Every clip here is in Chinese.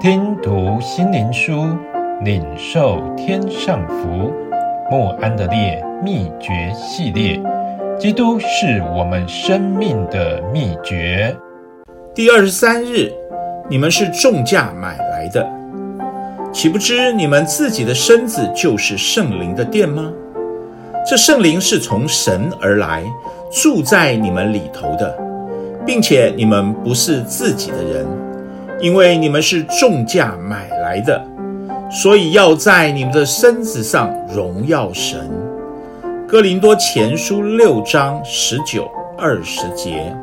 听读心灵书，领受天上福。莫安德烈秘诀系列，基督是我们生命的秘诀。第二十三日，你们是重价买来的，岂不知你们自己的身子就是圣灵的殿吗？这圣灵是从神而来，住在你们里头的，并且你们不是自己的人，因为你们是重价买来的，所以要在你们的身子上荣耀神。哥林多前书六章十九、二十节，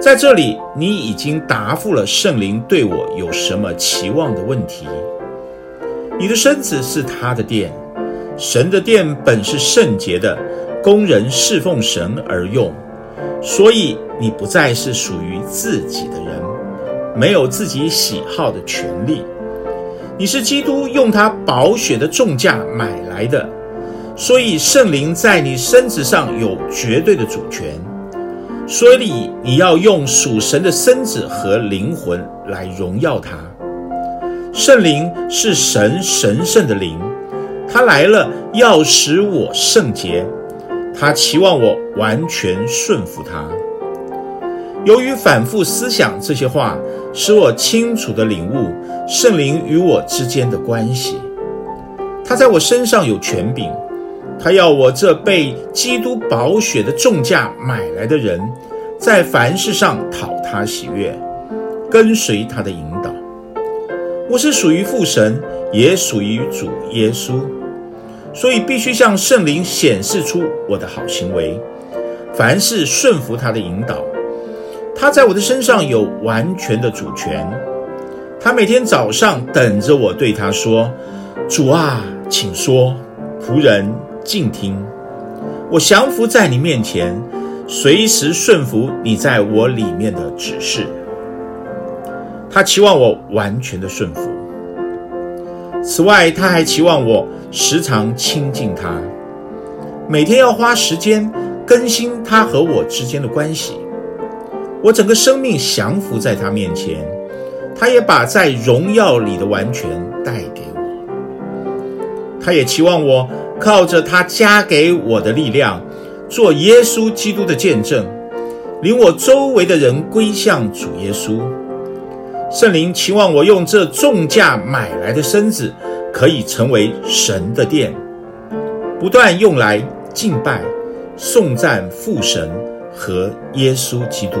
在这里你已经答复了圣灵对我有什么期望的问题。你的身子是他的殿。神的殿本是圣洁的，供人侍奉神而用，所以你不再是属于自己的人，没有自己喜好的权利。你是基督用他宝血的重价买来的，所以圣灵在你身子上有绝对的主权。所以你要用属神的身子和灵魂来荣耀他。圣灵是神神圣的灵。他来了，要使我圣洁。他期望我完全顺服他。由于反复思想这些话，使我清楚地领悟圣灵与我之间的关系。他在我身上有权柄，他要我这被基督宝血的重价买来的人，在凡事上讨他喜悦，跟随他的引导。我是属于父神，也属于主耶稣。所以必须向圣灵显示出我的好行为，凡事顺服他的引导。他在我的身上有完全的主权。他每天早上等着我对他说：“主啊，请说，仆人静听。我降服在你面前，随时顺服你在我里面的指示。”他期望我完全的顺服。此外，他还期望我时常亲近他，每天要花时间更新他和我之间的关系。我整个生命降服在他面前，他也把在荣耀里的完全带给我。他也期望我靠着他加给我的力量，做耶稣基督的见证，领我周围的人归向主耶稣。圣灵期望我用这重价买来的身子，可以成为神的殿，不断用来敬拜、颂赞父神和耶稣基督。